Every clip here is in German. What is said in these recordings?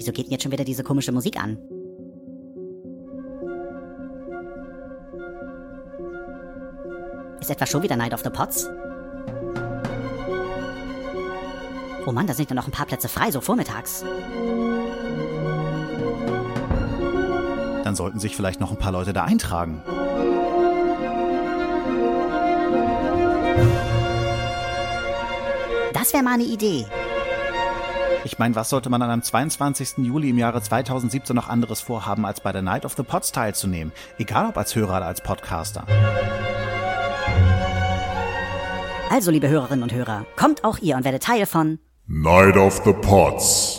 Wieso geht denn jetzt schon wieder diese komische Musik an? Ist etwa schon wieder Night of the Pots? Oh Mann, da sind ja noch ein paar Plätze frei, so vormittags. Dann sollten sich vielleicht noch ein paar Leute da eintragen. Das wäre mal eine Idee. Ich meine, was sollte man an einem 22. Juli im Jahre 2017 noch anderes vorhaben, als bei der Night of the Pots teilzunehmen? Egal ob als Hörer oder als Podcaster. Also, liebe Hörerinnen und Hörer, kommt auch ihr und werdet Teil von Night of the Pots.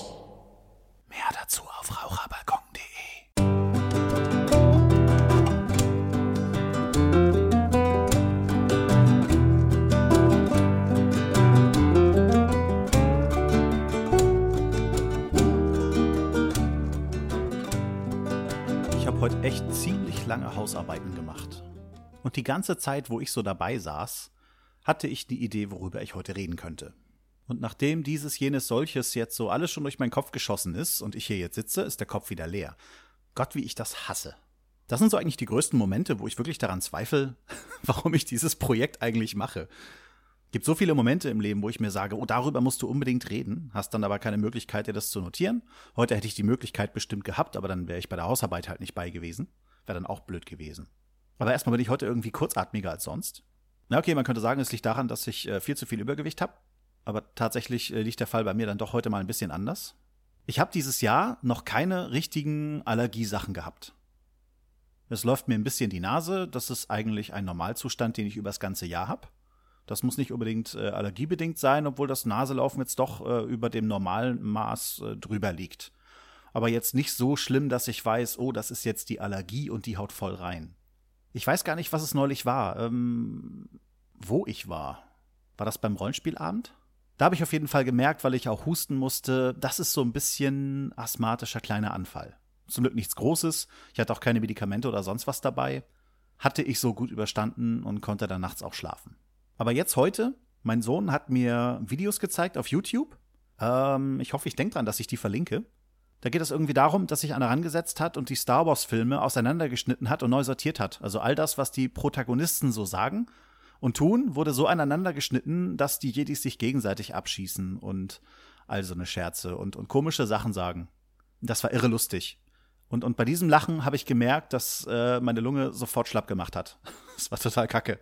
Lange Hausarbeiten gemacht. Und die ganze Zeit, wo ich so dabei saß, hatte ich die Idee, worüber ich heute reden könnte. Und nachdem dieses, jenes, solches jetzt so alles schon durch meinen Kopf geschossen ist und ich hier jetzt sitze, ist der Kopf wieder leer. Gott, wie ich das hasse. Das sind so eigentlich die größten Momente, wo ich wirklich daran zweifle, warum ich dieses Projekt eigentlich mache. Gibt so viele Momente im Leben, wo ich mir sage, oh, darüber musst du unbedingt reden, hast dann aber keine Möglichkeit, dir das zu notieren. Heute hätte ich die Möglichkeit bestimmt gehabt, aber dann wäre ich bei der Hausarbeit halt nicht bei gewesen. Wäre dann auch blöd gewesen. Aber erstmal bin ich heute irgendwie kurzatmiger als sonst. Na okay, man könnte sagen, es liegt daran, dass ich äh, viel zu viel Übergewicht habe. Aber tatsächlich äh, liegt der Fall bei mir dann doch heute mal ein bisschen anders. Ich habe dieses Jahr noch keine richtigen Allergiesachen gehabt. Es läuft mir ein bisschen die Nase. Das ist eigentlich ein Normalzustand, den ich über das ganze Jahr habe. Das muss nicht unbedingt äh, allergiebedingt sein, obwohl das Naselaufen jetzt doch äh, über dem normalen Maß äh, drüber liegt. Aber jetzt nicht so schlimm, dass ich weiß, oh, das ist jetzt die Allergie und die haut voll rein. Ich weiß gar nicht, was es neulich war. Ähm, wo ich war. War das beim Rollenspielabend? Da habe ich auf jeden Fall gemerkt, weil ich auch husten musste, das ist so ein bisschen asthmatischer kleiner Anfall. Zum Glück nichts Großes. Ich hatte auch keine Medikamente oder sonst was dabei. Hatte ich so gut überstanden und konnte dann nachts auch schlafen. Aber jetzt heute, mein Sohn hat mir Videos gezeigt auf YouTube. Ähm, ich hoffe, ich denke dran, dass ich die verlinke. Da geht es irgendwie darum, dass sich einer rangesetzt hat und die Star Wars-Filme auseinandergeschnitten hat und neu sortiert hat. Also all das, was die Protagonisten so sagen und tun, wurde so aneinander geschnitten, dass die Jedis sich gegenseitig abschießen und all so eine Scherze und, und komische Sachen sagen. Das war irre lustig. Und, und bei diesem Lachen habe ich gemerkt, dass äh, meine Lunge sofort schlapp gemacht hat. das war total kacke.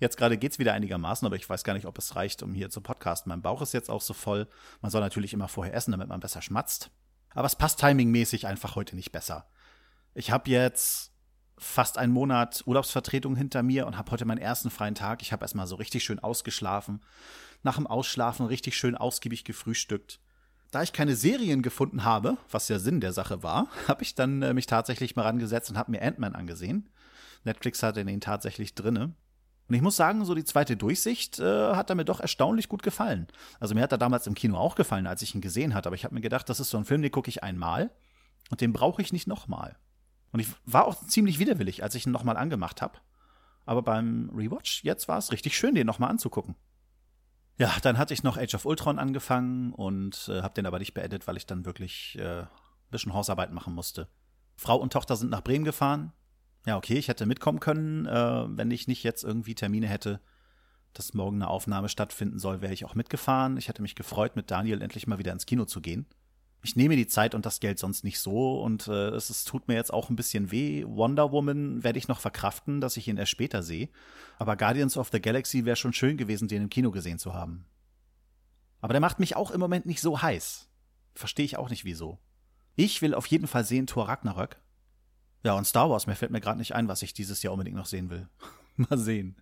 Jetzt gerade geht's wieder einigermaßen, aber ich weiß gar nicht, ob es reicht, um hier zu podcasten. Mein Bauch ist jetzt auch so voll. Man soll natürlich immer vorher essen, damit man besser schmatzt. Aber es passt timingmäßig einfach heute nicht besser. Ich habe jetzt fast einen Monat Urlaubsvertretung hinter mir und habe heute meinen ersten freien Tag. Ich habe erstmal so richtig schön ausgeschlafen. Nach dem Ausschlafen richtig schön ausgiebig gefrühstückt. Da ich keine Serien gefunden habe, was ja Sinn der Sache war, habe ich dann äh, mich tatsächlich mal rangesetzt und habe mir Ant-Man angesehen. Netflix hatte den tatsächlich drinne. Und ich muss sagen, so die zweite Durchsicht äh, hat er mir doch erstaunlich gut gefallen. Also mir hat er damals im Kino auch gefallen, als ich ihn gesehen hatte. Aber ich habe mir gedacht, das ist so ein Film, den gucke ich einmal und den brauche ich nicht nochmal. Und ich war auch ziemlich widerwillig, als ich ihn nochmal angemacht habe. Aber beim Rewatch jetzt war es richtig schön, den nochmal anzugucken. Ja, dann hatte ich noch Age of Ultron angefangen und äh, habe den aber nicht beendet, weil ich dann wirklich äh, ein bisschen Hausarbeit machen musste. Frau und Tochter sind nach Bremen gefahren. Ja, okay, ich hätte mitkommen können, äh, wenn ich nicht jetzt irgendwie Termine hätte, dass morgen eine Aufnahme stattfinden soll, wäre ich auch mitgefahren. Ich hätte mich gefreut, mit Daniel endlich mal wieder ins Kino zu gehen ich nehme die Zeit und das Geld sonst nicht so und äh, es, es tut mir jetzt auch ein bisschen weh. Wonder Woman werde ich noch verkraften, dass ich ihn erst später sehe. Aber Guardians of the Galaxy wäre schon schön gewesen, den im Kino gesehen zu haben. Aber der macht mich auch im Moment nicht so heiß. Verstehe ich auch nicht wieso. Ich will auf jeden Fall sehen Thor Ragnarök. Ja, und Star Wars, mir fällt mir gerade nicht ein, was ich dieses Jahr unbedingt noch sehen will. Mal sehen.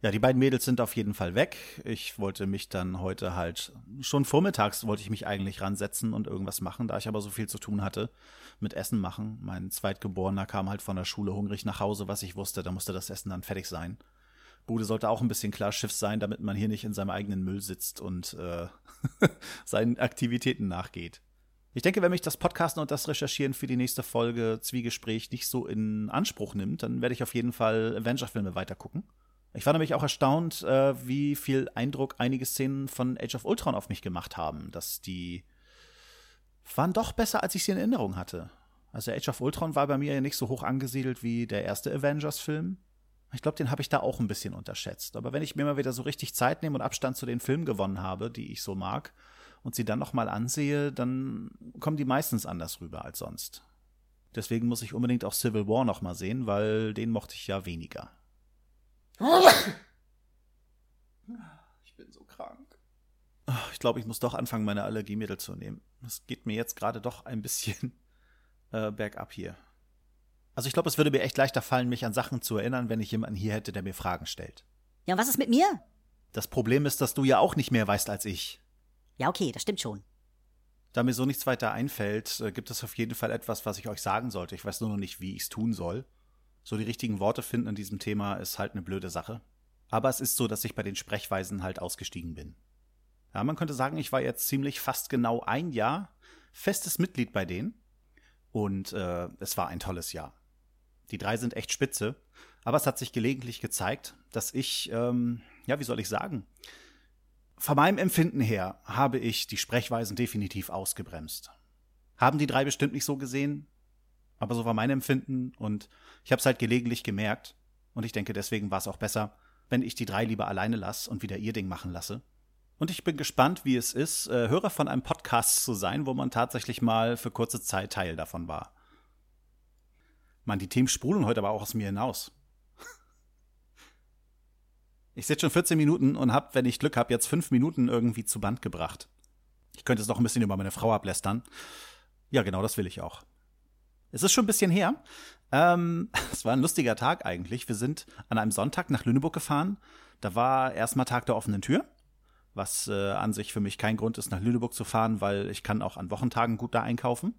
Ja, die beiden Mädels sind auf jeden Fall weg. Ich wollte mich dann heute halt, schon vormittags wollte ich mich eigentlich ransetzen und irgendwas machen, da ich aber so viel zu tun hatte mit Essen machen. Mein Zweitgeborener kam halt von der Schule hungrig nach Hause, was ich wusste, da musste das Essen dann fertig sein. Bude sollte auch ein bisschen klar Schiff sein, damit man hier nicht in seinem eigenen Müll sitzt und äh, seinen Aktivitäten nachgeht. Ich denke, wenn mich das Podcasten und das Recherchieren für die nächste Folge Zwiegespräch nicht so in Anspruch nimmt, dann werde ich auf jeden Fall Avenger-Filme weitergucken. Ich war nämlich auch erstaunt, äh, wie viel Eindruck einige Szenen von Age of Ultron auf mich gemacht haben, dass die waren doch besser, als ich sie in Erinnerung hatte. Also Age of Ultron war bei mir ja nicht so hoch angesiedelt wie der erste Avengers-Film. Ich glaube, den habe ich da auch ein bisschen unterschätzt. Aber wenn ich mir mal wieder so richtig Zeit nehme und Abstand zu den Filmen gewonnen habe, die ich so mag, und sie dann nochmal ansehe, dann kommen die meistens anders rüber als sonst. Deswegen muss ich unbedingt auch Civil War nochmal sehen, weil den mochte ich ja weniger. Ich bin so krank. Ich glaube, ich muss doch anfangen, meine Allergiemittel zu nehmen. Es geht mir jetzt gerade doch ein bisschen äh, bergab hier. Also ich glaube, es würde mir echt leichter fallen, mich an Sachen zu erinnern, wenn ich jemanden hier hätte, der mir Fragen stellt. Ja, und was ist mit mir? Das Problem ist, dass du ja auch nicht mehr weißt als ich. Ja, okay, das stimmt schon. Da mir so nichts weiter einfällt, äh, gibt es auf jeden Fall etwas, was ich euch sagen sollte. Ich weiß nur noch nicht, wie ich es tun soll. So die richtigen Worte finden in diesem Thema ist halt eine blöde Sache. Aber es ist so, dass ich bei den Sprechweisen halt ausgestiegen bin. Ja, man könnte sagen, ich war jetzt ziemlich fast genau ein Jahr festes Mitglied bei denen. Und äh, es war ein tolles Jahr. Die drei sind echt spitze. Aber es hat sich gelegentlich gezeigt, dass ich, ähm, ja, wie soll ich sagen, von meinem Empfinden her habe ich die Sprechweisen definitiv ausgebremst. Haben die drei bestimmt nicht so gesehen, aber so war mein Empfinden und ich habe es halt gelegentlich gemerkt und ich denke, deswegen war es auch besser, wenn ich die drei lieber alleine lasse und wieder ihr Ding machen lasse. Und ich bin gespannt, wie es ist, äh, Hörer von einem Podcast zu sein, wo man tatsächlich mal für kurze Zeit Teil davon war. Mann, die Themen sprudeln heute aber auch aus mir hinaus. Ich sitze schon 14 Minuten und habe, wenn ich Glück habe, jetzt fünf Minuten irgendwie zu Band gebracht. Ich könnte es noch ein bisschen über meine Frau ablästern. Ja, genau, das will ich auch. Es ist schon ein bisschen her. Ähm, es war ein lustiger Tag eigentlich. Wir sind an einem Sonntag nach Lüneburg gefahren. Da war erstmal Tag der offenen Tür, was äh, an sich für mich kein Grund ist, nach Lüneburg zu fahren, weil ich kann auch an Wochentagen gut da einkaufen.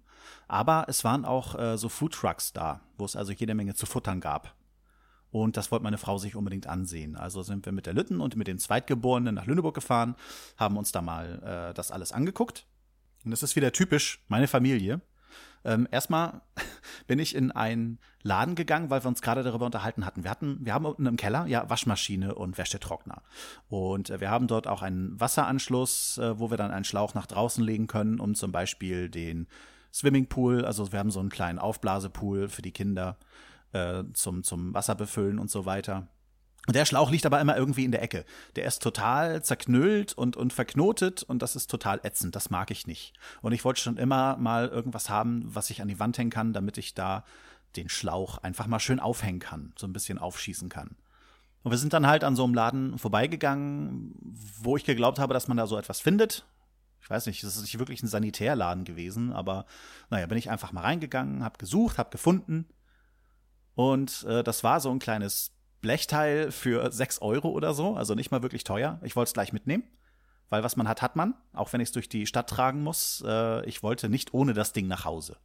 Aber es waren auch äh, so Foodtrucks da, wo es also jede Menge zu futtern gab. Und das wollte meine Frau sich unbedingt ansehen. Also sind wir mit der Lütten und mit den Zweitgeborenen nach Lüneburg gefahren, haben uns da mal äh, das alles angeguckt. Und das ist wieder typisch meine Familie. Ähm, erstmal bin ich in einen Laden gegangen, weil wir uns gerade darüber unterhalten hatten. Wir hatten, wir haben unten im Keller ja Waschmaschine und Wäschetrockner. Und äh, wir haben dort auch einen Wasseranschluss, äh, wo wir dann einen Schlauch nach draußen legen können, um zum Beispiel den Swimmingpool, also wir haben so einen kleinen Aufblasepool für die Kinder äh, zum, Wasser befüllen und so weiter. Und der Schlauch liegt aber immer irgendwie in der Ecke. Der ist total zerknüllt und, und verknotet und das ist total ätzend. Das mag ich nicht. Und ich wollte schon immer mal irgendwas haben, was ich an die Wand hängen kann, damit ich da den Schlauch einfach mal schön aufhängen kann, so ein bisschen aufschießen kann. Und wir sind dann halt an so einem Laden vorbeigegangen, wo ich geglaubt habe, dass man da so etwas findet. Ich weiß nicht, es ist nicht wirklich ein Sanitärladen gewesen, aber naja, bin ich einfach mal reingegangen, hab gesucht, hab gefunden und äh, das war so ein kleines Blechteil für sechs Euro oder so, also nicht mal wirklich teuer. Ich wollte es gleich mitnehmen, weil was man hat, hat man, auch wenn ich es durch die Stadt tragen muss. Äh, ich wollte nicht ohne das Ding nach Hause.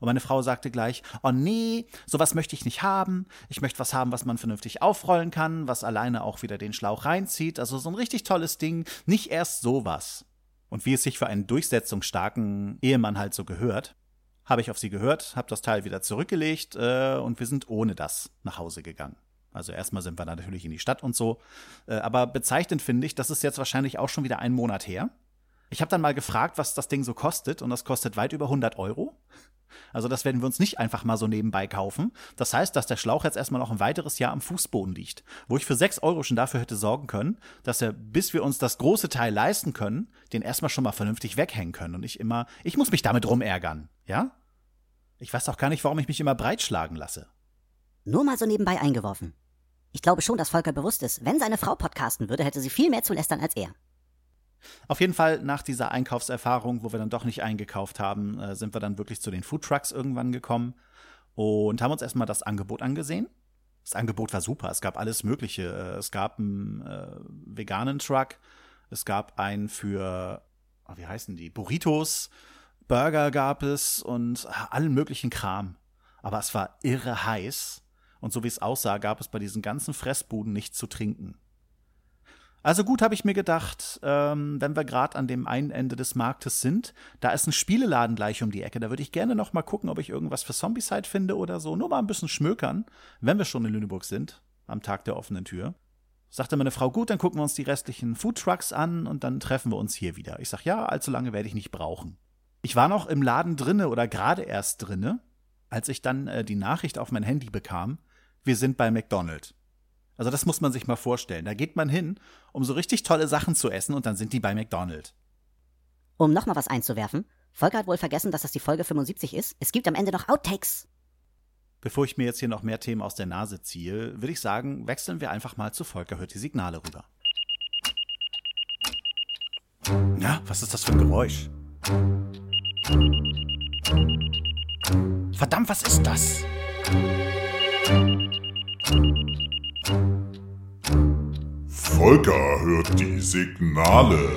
Und meine Frau sagte gleich, oh nee, sowas möchte ich nicht haben. Ich möchte was haben, was man vernünftig aufrollen kann, was alleine auch wieder den Schlauch reinzieht. Also so ein richtig tolles Ding, nicht erst sowas. Und wie es sich für einen durchsetzungsstarken Ehemann halt so gehört, habe ich auf sie gehört, habe das Teil wieder zurückgelegt äh, und wir sind ohne das nach Hause gegangen. Also erstmal sind wir natürlich in die Stadt und so. Äh, aber bezeichnend finde ich, das ist jetzt wahrscheinlich auch schon wieder einen Monat her. Ich habe dann mal gefragt, was das Ding so kostet und das kostet weit über 100 Euro. Also das werden wir uns nicht einfach mal so nebenbei kaufen. Das heißt, dass der Schlauch jetzt erstmal noch ein weiteres Jahr am Fußboden liegt. Wo ich für 6 Euro schon dafür hätte sorgen können, dass er, bis wir uns das große Teil leisten können, den erstmal schon mal vernünftig weghängen können. Und ich immer, ich muss mich damit rumärgern. Ja? Ich weiß auch gar nicht, warum ich mich immer breitschlagen lasse. Nur mal so nebenbei eingeworfen. Ich glaube schon, dass Volker bewusst ist, wenn seine Frau podcasten würde, hätte sie viel mehr zu lästern als er. Auf jeden Fall nach dieser Einkaufserfahrung, wo wir dann doch nicht eingekauft haben, äh, sind wir dann wirklich zu den Foodtrucks irgendwann gekommen und haben uns erstmal das Angebot angesehen. Das Angebot war super. Es gab alles Mögliche. Äh, es gab einen äh, veganen Truck. Es gab einen für, oh, wie heißen die? Burritos. Burger gab es und ah, allen möglichen Kram. Aber es war irre heiß. Und so wie es aussah, gab es bei diesen ganzen Fressbuden nichts zu trinken. Also gut, habe ich mir gedacht, ähm, wenn wir gerade an dem einen Ende des Marktes sind, da ist ein Spieleladen gleich um die Ecke. Da würde ich gerne noch mal gucken, ob ich irgendwas für Zombicide finde oder so. Nur mal ein bisschen schmökern, wenn wir schon in Lüneburg sind, am Tag der offenen Tür. Sagte meine Frau, gut, dann gucken wir uns die restlichen Foodtrucks an und dann treffen wir uns hier wieder. Ich sag, ja, allzu lange werde ich nicht brauchen. Ich war noch im Laden drinne oder gerade erst drinne, als ich dann äh, die Nachricht auf mein Handy bekam, wir sind bei McDonald's. Also das muss man sich mal vorstellen. Da geht man hin, um so richtig tolle Sachen zu essen und dann sind die bei McDonald's. Um nochmal was einzuwerfen, Volker hat wohl vergessen, dass das die Folge 75 ist. Es gibt am Ende noch Outtakes. Bevor ich mir jetzt hier noch mehr Themen aus der Nase ziehe, würde ich sagen, wechseln wir einfach mal zu Volker hört die Signale rüber. Ja, was ist das für ein Geräusch? Verdammt, was ist das? Volker hört die Signale.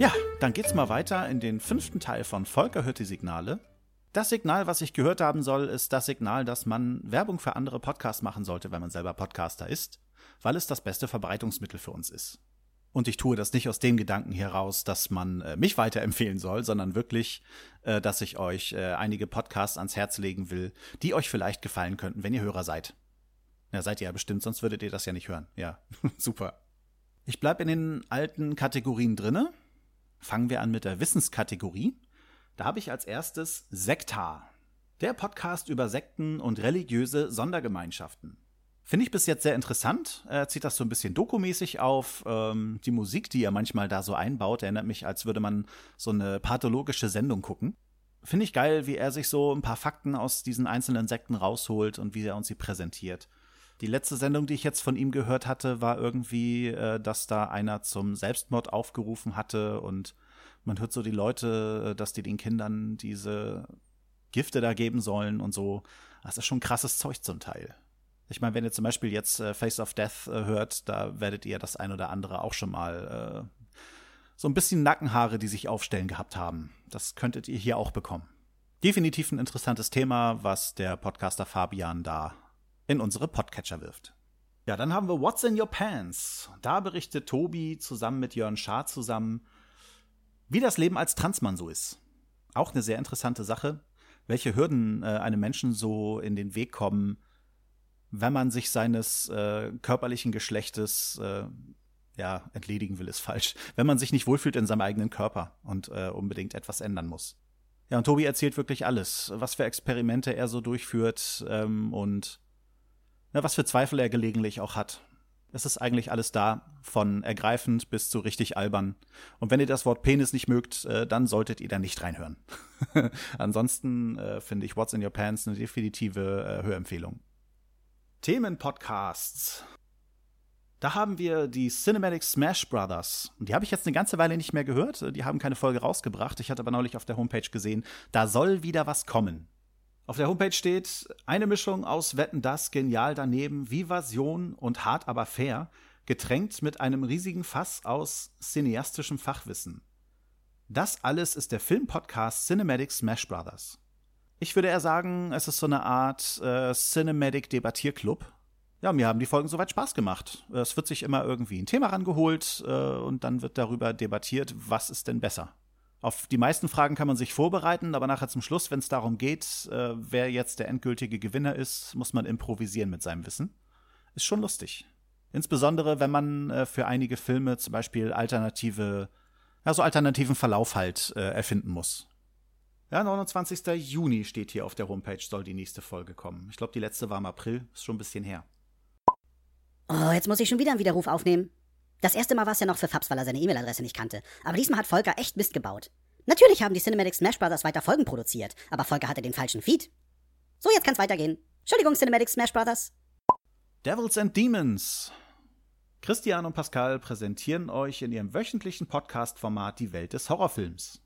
Ja, dann geht's mal weiter in den fünften Teil von Volker hört die Signale. Das Signal, was ich gehört haben soll, ist das Signal, dass man Werbung für andere Podcasts machen sollte, wenn man selber Podcaster ist, weil es das beste Verbreitungsmittel für uns ist. Und ich tue das nicht aus dem Gedanken heraus, dass man äh, mich weiterempfehlen soll, sondern wirklich, äh, dass ich euch äh, einige Podcasts ans Herz legen will, die euch vielleicht gefallen könnten, wenn ihr Hörer seid. Ja, seid ihr ja bestimmt, sonst würdet ihr das ja nicht hören. Ja, super. Ich bleib in den alten Kategorien drinne. Fangen wir an mit der Wissenskategorie. Da habe ich als erstes Sektar. Der Podcast über Sekten und religiöse Sondergemeinschaften. Finde ich bis jetzt sehr interessant. Er zieht das so ein bisschen dokumäßig auf. Ähm, die Musik, die er manchmal da so einbaut, erinnert mich, als würde man so eine pathologische Sendung gucken. Finde ich geil, wie er sich so ein paar Fakten aus diesen einzelnen Sekten rausholt und wie er uns sie präsentiert. Die letzte Sendung, die ich jetzt von ihm gehört hatte, war irgendwie, äh, dass da einer zum Selbstmord aufgerufen hatte und man hört so die Leute, äh, dass die den Kindern diese Gifte da geben sollen und so. Das ist schon krasses Zeug zum Teil. Ich meine, wenn ihr zum Beispiel jetzt äh, Face of Death äh, hört, da werdet ihr das ein oder andere auch schon mal äh, so ein bisschen Nackenhaare, die sich aufstellen gehabt haben. Das könntet ihr hier auch bekommen. Definitiv ein interessantes Thema, was der Podcaster Fabian da in unsere Podcatcher wirft. Ja, dann haben wir What's in Your Pants. Da berichtet Tobi zusammen mit Jörn Schaar zusammen, wie das Leben als Transmann so ist. Auch eine sehr interessante Sache, welche Hürden äh, einem Menschen so in den Weg kommen, wenn man sich seines äh, körperlichen Geschlechtes äh, ja, entledigen will, ist falsch. Wenn man sich nicht wohlfühlt in seinem eigenen Körper und äh, unbedingt etwas ändern muss. Ja, und Tobi erzählt wirklich alles, was für Experimente er so durchführt ähm, und na, was für Zweifel er gelegentlich auch hat. Es ist eigentlich alles da, von ergreifend bis zu richtig albern. Und wenn ihr das Wort Penis nicht mögt, äh, dann solltet ihr da nicht reinhören. Ansonsten äh, finde ich What's in Your Pants eine definitive äh, Hörempfehlung. Themenpodcasts. Da haben wir die Cinematic Smash Brothers. Die habe ich jetzt eine ganze Weile nicht mehr gehört. Die haben keine Folge rausgebracht. Ich hatte aber neulich auf der Homepage gesehen, da soll wieder was kommen. Auf der Homepage steht eine Mischung aus Wetten das, genial daneben, Vivasion und hart aber fair, getränkt mit einem riesigen Fass aus cineastischem Fachwissen. Das alles ist der Filmpodcast Cinematic Smash Brothers. Ich würde eher sagen, es ist so eine Art äh, Cinematic Debattierclub. Ja, mir haben die Folgen soweit Spaß gemacht. Es wird sich immer irgendwie ein Thema rangeholt äh, und dann wird darüber debattiert, was ist denn besser. Auf die meisten Fragen kann man sich vorbereiten, aber nachher zum Schluss, wenn es darum geht, äh, wer jetzt der endgültige Gewinner ist, muss man improvisieren mit seinem Wissen. Ist schon lustig. Insbesondere, wenn man äh, für einige Filme zum Beispiel alternative, also alternativen Verlauf halt äh, erfinden muss. Ja, 29. Juni steht hier auf der Homepage, soll die nächste Folge kommen. Ich glaube, die letzte war im April, ist schon ein bisschen her. Oh, jetzt muss ich schon wieder einen Widerruf aufnehmen. Das erste Mal war es ja noch für Fabs, weil er seine E-Mail-Adresse nicht kannte. Aber diesmal hat Volker echt Mist gebaut. Natürlich haben die Cinematic Smash Brothers weiter Folgen produziert, aber Volker hatte den falschen Feed. So, jetzt kann's weitergehen. Entschuldigung, Cinematic Smash Brothers. Devils and Demons. Christian und Pascal präsentieren euch in ihrem wöchentlichen Podcast-Format die Welt des Horrorfilms.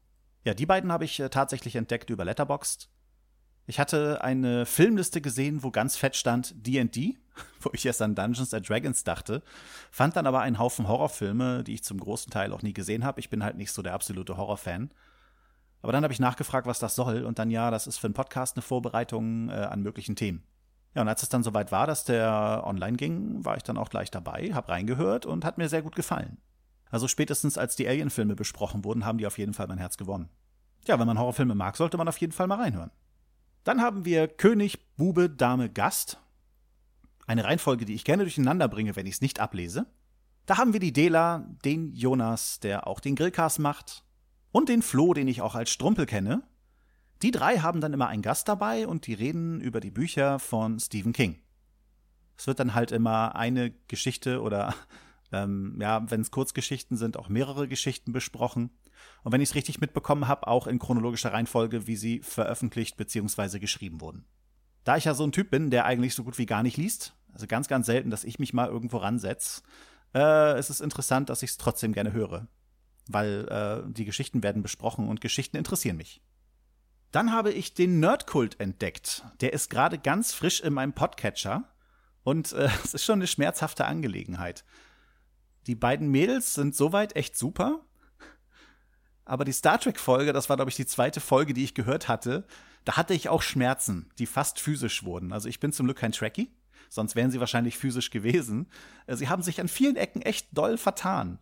Ja, die beiden habe ich äh, tatsächlich entdeckt über Letterboxd. Ich hatte eine Filmliste gesehen, wo ganz fett stand D&D, wo ich erst an Dungeons and Dragons dachte, fand dann aber einen Haufen Horrorfilme, die ich zum großen Teil auch nie gesehen habe. Ich bin halt nicht so der absolute Horrorfan. Aber dann habe ich nachgefragt, was das soll und dann ja, das ist für einen Podcast eine Vorbereitung äh, an möglichen Themen. Ja, und als es dann soweit war, dass der online ging, war ich dann auch gleich dabei, habe reingehört und hat mir sehr gut gefallen. Also spätestens als die Alien-Filme besprochen wurden, haben die auf jeden Fall mein Herz gewonnen. Ja, wenn man Horrorfilme mag, sollte man auf jeden Fall mal reinhören. Dann haben wir König, Bube, Dame, Gast. Eine Reihenfolge, die ich gerne durcheinander bringe, wenn ich es nicht ablese. Da haben wir die Dela, den Jonas, der auch den Grillcast macht, und den Flo, den ich auch als Strumpel kenne. Die drei haben dann immer einen Gast dabei und die reden über die Bücher von Stephen King. Es wird dann halt immer eine Geschichte oder ähm, ja, wenn es Kurzgeschichten sind, auch mehrere Geschichten besprochen. Und wenn ich es richtig mitbekommen habe, auch in chronologischer Reihenfolge, wie sie veröffentlicht bzw. geschrieben wurden. Da ich ja so ein Typ bin, der eigentlich so gut wie gar nicht liest, also ganz, ganz selten, dass ich mich mal irgendwo ransetze, äh, ist es interessant, dass ich es trotzdem gerne höre. Weil äh, die Geschichten werden besprochen und Geschichten interessieren mich. Dann habe ich den Nerdkult entdeckt. Der ist gerade ganz frisch in meinem Podcatcher. Und äh, es ist schon eine schmerzhafte Angelegenheit. Die beiden Mädels sind soweit echt super. Aber die Star Trek-Folge, das war, glaube ich, die zweite Folge, die ich gehört hatte, da hatte ich auch Schmerzen, die fast physisch wurden. Also ich bin zum Glück kein Trekkie, sonst wären sie wahrscheinlich physisch gewesen. Äh, sie haben sich an vielen Ecken echt doll vertan.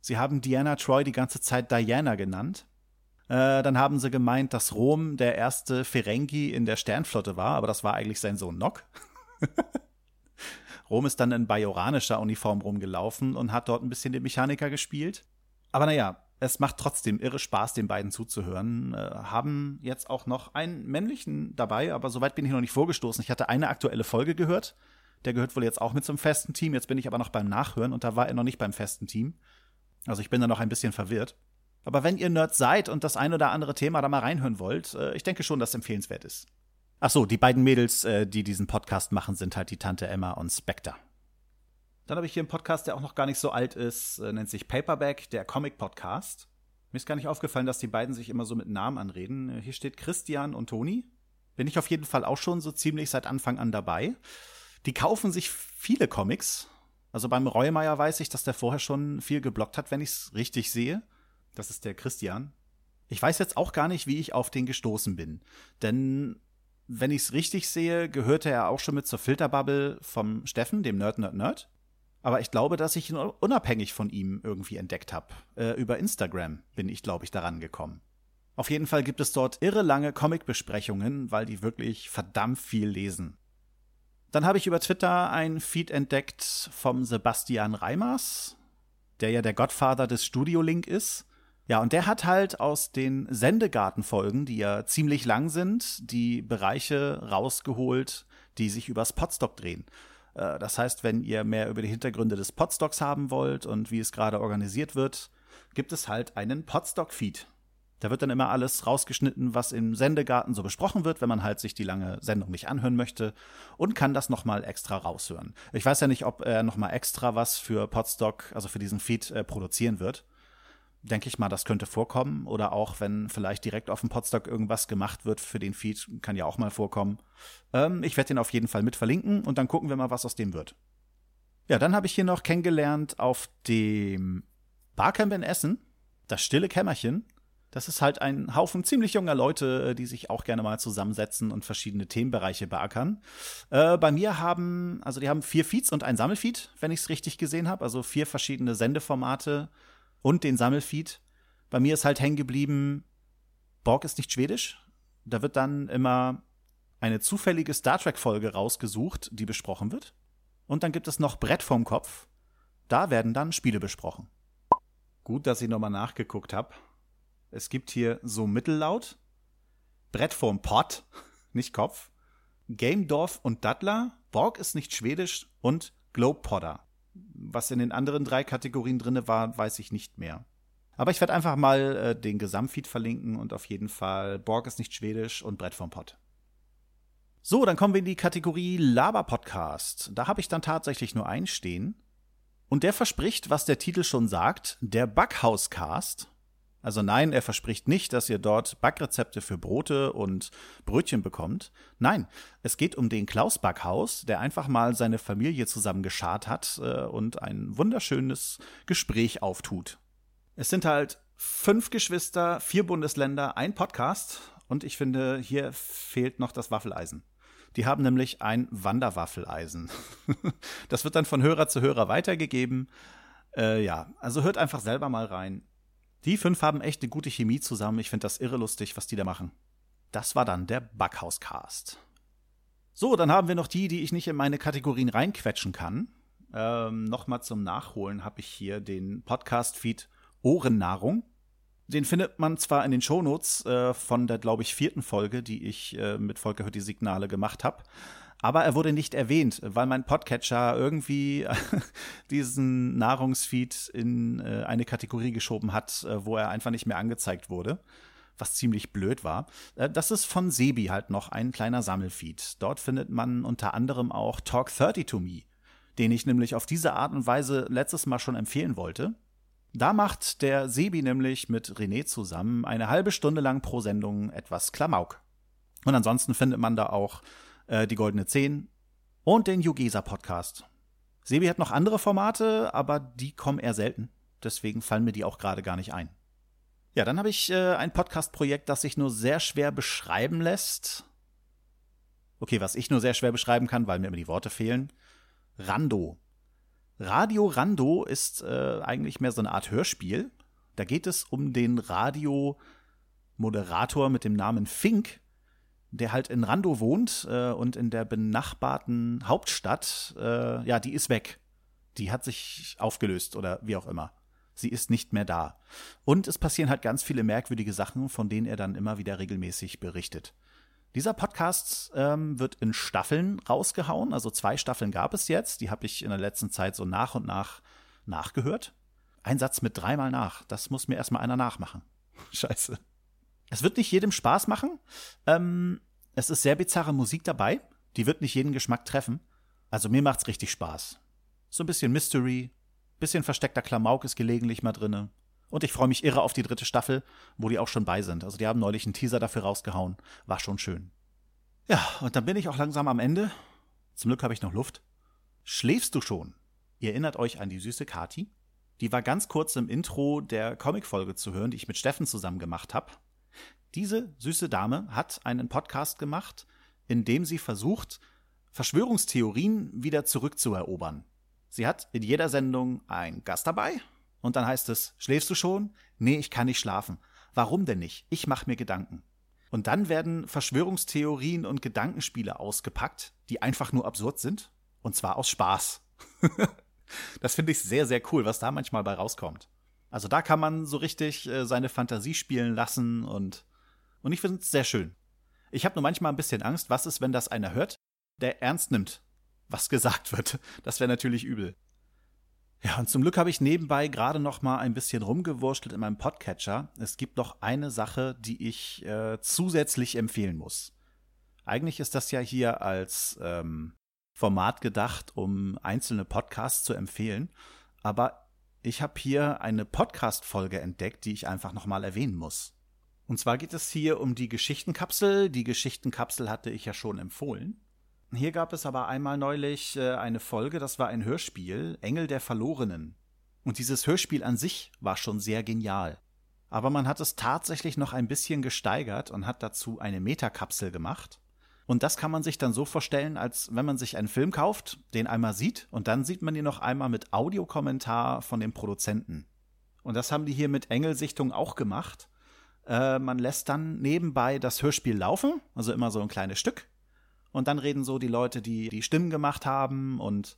Sie haben Diana Troy die ganze Zeit Diana genannt. Äh, dann haben sie gemeint, dass Rom der erste Ferengi in der Sternflotte war, aber das war eigentlich sein Sohn Nock. Rom ist dann in bajoranischer Uniform rumgelaufen und hat dort ein bisschen den Mechaniker gespielt. Aber naja, es macht trotzdem irre Spaß, den beiden zuzuhören. Äh, haben jetzt auch noch einen männlichen dabei, aber soweit bin ich noch nicht vorgestoßen. Ich hatte eine aktuelle Folge gehört. Der gehört wohl jetzt auch mit zum festen Team. Jetzt bin ich aber noch beim Nachhören und da war er noch nicht beim festen Team. Also ich bin da noch ein bisschen verwirrt. Aber wenn ihr Nerd seid und das ein oder andere Thema da mal reinhören wollt, äh, ich denke schon, dass es empfehlenswert ist. Ach so, die beiden Mädels, äh, die diesen Podcast machen, sind halt die Tante Emma und Spectre. Dann habe ich hier einen Podcast, der auch noch gar nicht so alt ist, äh, nennt sich Paperback, der Comic-Podcast. Mir ist gar nicht aufgefallen, dass die beiden sich immer so mit Namen anreden. Äh, hier steht Christian und Toni. Bin ich auf jeden Fall auch schon so ziemlich seit Anfang an dabei. Die kaufen sich viele Comics. Also beim Reumeier weiß ich, dass der vorher schon viel geblockt hat, wenn ich es richtig sehe. Das ist der Christian. Ich weiß jetzt auch gar nicht, wie ich auf den gestoßen bin. Denn wenn ich es richtig sehe, gehörte er auch schon mit zur Filterbubble vom Steffen, dem Nerd Nerd Nerd. Aber ich glaube, dass ich ihn unabhängig von ihm irgendwie entdeckt habe. Äh, über Instagram bin ich, glaube ich, daran gekommen. Auf jeden Fall gibt es dort irre lange Comic-Besprechungen, weil die wirklich verdammt viel lesen. Dann habe ich über Twitter ein Feed entdeckt vom Sebastian Reimers, der ja der Godfather des Studio Link ist. Ja, und der hat halt aus den Sendegartenfolgen, die ja ziemlich lang sind, die Bereiche rausgeholt, die sich übers Podstock drehen. Äh, das heißt, wenn ihr mehr über die Hintergründe des Podstocks haben wollt und wie es gerade organisiert wird, gibt es halt einen Podstock-Feed. Da wird dann immer alles rausgeschnitten, was im Sendegarten so besprochen wird, wenn man halt sich die lange Sendung nicht anhören möchte und kann das nochmal extra raushören. Ich weiß ja nicht, ob er nochmal extra was für Podstock, also für diesen Feed, äh, produzieren wird denke ich mal, das könnte vorkommen. Oder auch, wenn vielleicht direkt auf dem Podstock irgendwas gemacht wird für den Feed, kann ja auch mal vorkommen. Ähm, ich werde den auf jeden Fall mit verlinken und dann gucken wir mal, was aus dem wird. Ja, dann habe ich hier noch kennengelernt auf dem Barcamp in Essen, das stille Kämmerchen. Das ist halt ein Haufen ziemlich junger Leute, die sich auch gerne mal zusammensetzen und verschiedene Themenbereiche beackern. Äh, bei mir haben, also die haben vier Feeds und ein Sammelfeed, wenn ich es richtig gesehen habe. Also vier verschiedene Sendeformate und den Sammelfeed. Bei mir ist halt hängen geblieben, Borg ist nicht schwedisch. Da wird dann immer eine zufällige Star Trek-Folge rausgesucht, die besprochen wird. Und dann gibt es noch Brett vorm Kopf. Da werden dann Spiele besprochen. Gut, dass ich nochmal nachgeguckt habe. Es gibt hier so mittellaut. Brett vorm Pott, nicht Kopf. Gamedorf und Dattler. Borg ist nicht schwedisch und Globepotter was in den anderen drei Kategorien drin war, weiß ich nicht mehr. Aber ich werde einfach mal äh, den Gesamtfeed verlinken und auf jeden Fall Borg ist nicht schwedisch und Brett vom Pott. So, dann kommen wir in die Kategorie Laber-Podcast. Da habe ich dann tatsächlich nur einen stehen. Und der verspricht, was der Titel schon sagt, der Backhauscast. Also nein, er verspricht nicht, dass ihr dort Backrezepte für Brote und Brötchen bekommt. Nein, es geht um den Klaus Backhaus, der einfach mal seine Familie zusammengeschart hat äh, und ein wunderschönes Gespräch auftut. Es sind halt fünf Geschwister, vier Bundesländer, ein Podcast und ich finde, hier fehlt noch das Waffeleisen. Die haben nämlich ein Wanderwaffeleisen. das wird dann von Hörer zu Hörer weitergegeben. Äh, ja, also hört einfach selber mal rein. Die fünf haben echt eine gute Chemie zusammen. Ich finde das irre lustig, was die da machen. Das war dann der Backhauscast. So, dann haben wir noch die, die ich nicht in meine Kategorien reinquetschen kann. Ähm, Nochmal zum Nachholen habe ich hier den Podcast-Feed Ohrennahrung. Den findet man zwar in den Shownotes äh, von der, glaube ich, vierten Folge, die ich äh, mit Volker Hütti Signale gemacht habe. Aber er wurde nicht erwähnt, weil mein Podcatcher irgendwie diesen Nahrungsfeed in äh, eine Kategorie geschoben hat, äh, wo er einfach nicht mehr angezeigt wurde was ziemlich blöd war. Äh, das ist von Sebi halt noch ein kleiner Sammelfeed. Dort findet man unter anderem auch Talk 30 to Me, den ich nämlich auf diese Art und Weise letztes Mal schon empfehlen wollte. Da macht der Sebi nämlich mit René zusammen eine halbe Stunde lang pro Sendung etwas Klamauk. Und ansonsten findet man da auch äh, die Goldene Zehn und den Jugesa Podcast. Sebi hat noch andere Formate, aber die kommen eher selten. Deswegen fallen mir die auch gerade gar nicht ein. Ja, dann habe ich äh, ein Podcast-Projekt, das sich nur sehr schwer beschreiben lässt. Okay, was ich nur sehr schwer beschreiben kann, weil mir immer die Worte fehlen. Rando. Radio Rando ist äh, eigentlich mehr so eine Art Hörspiel. Da geht es um den Radiomoderator mit dem Namen Fink, der halt in Rando wohnt äh, und in der benachbarten Hauptstadt, äh, ja, die ist weg. Die hat sich aufgelöst oder wie auch immer. Sie ist nicht mehr da. Und es passieren halt ganz viele merkwürdige Sachen, von denen er dann immer wieder regelmäßig berichtet. Dieser Podcast ähm, wird in Staffeln rausgehauen. Also zwei Staffeln gab es jetzt. Die habe ich in der letzten Zeit so nach und nach nachgehört. Ein Satz mit dreimal nach. Das muss mir erstmal einer nachmachen. Scheiße. Es wird nicht jedem Spaß machen. Ähm, es ist sehr bizarre Musik dabei. Die wird nicht jeden Geschmack treffen. Also mir macht's richtig Spaß. So ein bisschen Mystery, Bisschen versteckter Klamauk ist gelegentlich mal drinne. Und ich freue mich irre auf die dritte Staffel, wo die auch schon bei sind. Also die haben neulich einen Teaser dafür rausgehauen. War schon schön. Ja, und dann bin ich auch langsam am Ende. Zum Glück habe ich noch Luft. Schläfst du schon? Ihr erinnert euch an die süße Kati? Die war ganz kurz im Intro der Comicfolge zu hören, die ich mit Steffen zusammen gemacht habe. Diese süße Dame hat einen Podcast gemacht, in dem sie versucht, Verschwörungstheorien wieder zurückzuerobern. Sie hat in jeder Sendung einen Gast dabei und dann heißt es, schläfst du schon? Nee, ich kann nicht schlafen. Warum denn nicht? Ich mache mir Gedanken. Und dann werden Verschwörungstheorien und Gedankenspiele ausgepackt, die einfach nur absurd sind. Und zwar aus Spaß. das finde ich sehr, sehr cool, was da manchmal bei rauskommt. Also da kann man so richtig äh, seine Fantasie spielen lassen und, und ich finde es sehr schön. Ich habe nur manchmal ein bisschen Angst, was ist, wenn das einer hört, der ernst nimmt, was gesagt wird. Das wäre natürlich übel. Ja, und zum Glück habe ich nebenbei gerade noch mal ein bisschen rumgewurschtelt in meinem Podcatcher. Es gibt noch eine Sache, die ich äh, zusätzlich empfehlen muss. Eigentlich ist das ja hier als ähm, Format gedacht, um einzelne Podcasts zu empfehlen. Aber ich habe hier eine Podcast-Folge entdeckt, die ich einfach noch mal erwähnen muss. Und zwar geht es hier um die Geschichtenkapsel. Die Geschichtenkapsel hatte ich ja schon empfohlen. Hier gab es aber einmal neulich äh, eine Folge, das war ein Hörspiel, Engel der Verlorenen. Und dieses Hörspiel an sich war schon sehr genial. Aber man hat es tatsächlich noch ein bisschen gesteigert und hat dazu eine Metakapsel gemacht. Und das kann man sich dann so vorstellen, als wenn man sich einen Film kauft, den einmal sieht und dann sieht man ihn noch einmal mit Audiokommentar von dem Produzenten. Und das haben die hier mit Engelsichtung auch gemacht. Äh, man lässt dann nebenbei das Hörspiel laufen, also immer so ein kleines Stück, und dann reden so die Leute, die die Stimmen gemacht haben und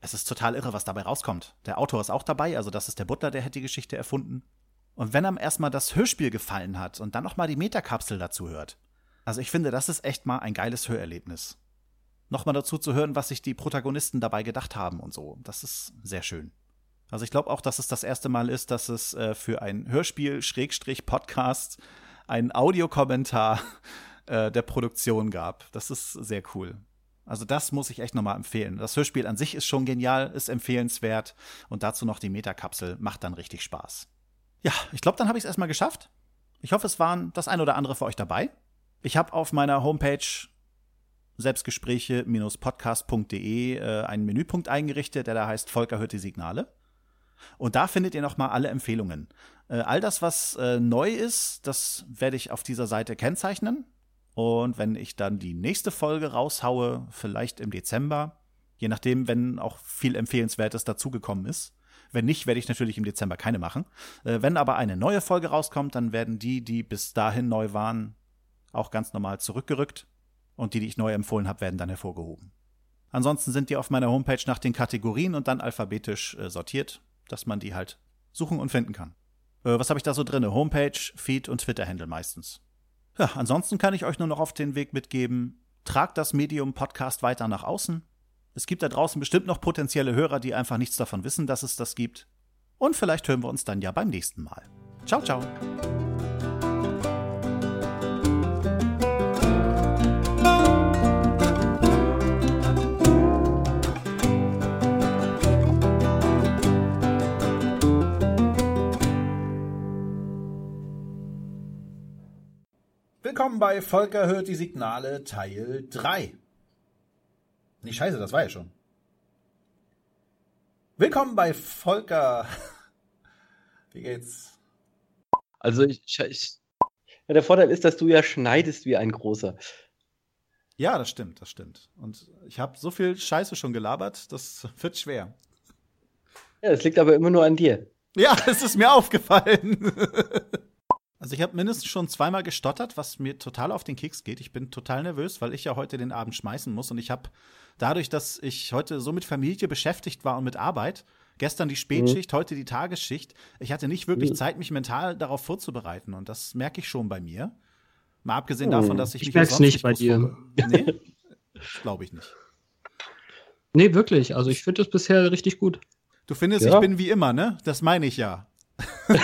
es ist total irre, was dabei rauskommt. Der Autor ist auch dabei, also das ist der Butler, der hat die Geschichte erfunden. Und wenn einem erstmal das Hörspiel gefallen hat und dann nochmal die Metakapsel dazu hört. Also ich finde, das ist echt mal ein geiles Hörerlebnis. Nochmal dazu zu hören, was sich die Protagonisten dabei gedacht haben und so. Das ist sehr schön. Also ich glaube auch, dass es das erste Mal ist, dass es äh, für ein Hörspiel Schrägstrich Podcast einen Audiokommentar äh, der Produktion gab. Das ist sehr cool. Also das muss ich echt nochmal empfehlen. Das Hörspiel an sich ist schon genial, ist empfehlenswert und dazu noch die Metakapsel macht dann richtig Spaß. Ja, ich glaube, dann habe ich es erstmal geschafft. Ich hoffe, es waren das ein oder andere für euch dabei. Ich habe auf meiner Homepage selbstgespräche-podcast.de äh, einen Menüpunkt eingerichtet, der da heißt Volker hört die Signale. Und da findet ihr nochmal alle Empfehlungen. Äh, all das, was äh, neu ist, das werde ich auf dieser Seite kennzeichnen. Und wenn ich dann die nächste Folge raushaue, vielleicht im Dezember, je nachdem, wenn auch viel Empfehlenswertes dazugekommen ist. Wenn nicht, werde ich natürlich im Dezember keine machen. Äh, wenn aber eine neue Folge rauskommt, dann werden die, die bis dahin neu waren, auch ganz normal zurückgerückt. Und die, die ich neu empfohlen habe, werden dann hervorgehoben. Ansonsten sind die auf meiner Homepage nach den Kategorien und dann alphabetisch äh, sortiert, dass man die halt suchen und finden kann. Äh, was habe ich da so drin? Homepage, Feed und Twitter-Handle meistens. Ja, ansonsten kann ich euch nur noch auf den Weg mitgeben, tragt das Medium Podcast weiter nach außen. Es gibt da draußen bestimmt noch potenzielle Hörer, die einfach nichts davon wissen, dass es das gibt. Und vielleicht hören wir uns dann ja beim nächsten Mal. Ciao, ciao. Willkommen bei Volker hört die Signale Teil 3. Nee, scheiße, das war ja schon. Willkommen bei Volker. Wie geht's? Also ich, ich ja, der Vorteil ist, dass du ja schneidest wie ein großer. Ja, das stimmt, das stimmt. Und ich habe so viel Scheiße schon gelabert, das wird schwer. Ja, das liegt aber immer nur an dir. Ja, es ist mir aufgefallen. Also ich habe mindestens schon zweimal gestottert, was mir total auf den Keks geht. Ich bin total nervös, weil ich ja heute den Abend schmeißen muss und ich habe dadurch, dass ich heute so mit Familie beschäftigt war und mit Arbeit, gestern die Spätschicht, mhm. heute die Tagesschicht, ich hatte nicht wirklich mhm. Zeit, mich mental darauf vorzubereiten und das merke ich schon bei mir. Mal abgesehen davon, dass ich, ich mich sonst nicht bei dir. Nee, glaube ich nicht. Nee, wirklich. Also ich finde das bisher richtig gut. Du findest, ja. ich bin wie immer, ne? Das meine ich ja.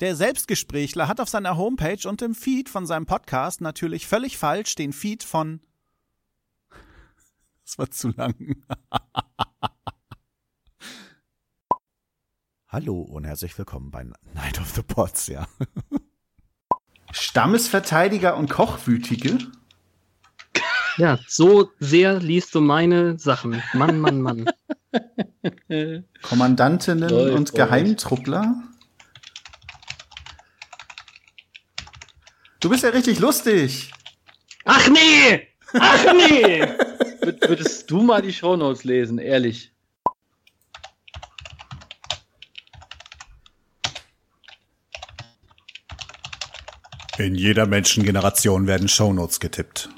Der Selbstgesprächler hat auf seiner Homepage und im Feed von seinem Podcast natürlich völlig falsch den Feed von. Das war zu lang. Hallo und herzlich willkommen bei Night of the Pots, ja. Stammesverteidiger und Kochwütige? Ja, so sehr liest du meine Sachen. Mann, Mann, Mann. Kommandantinnen Läuft und Geheimtruppler? Du bist ja richtig lustig. Ach nee! Ach nee! Würdest du mal die Shownotes lesen, ehrlich? In jeder Menschengeneration werden Shownotes getippt.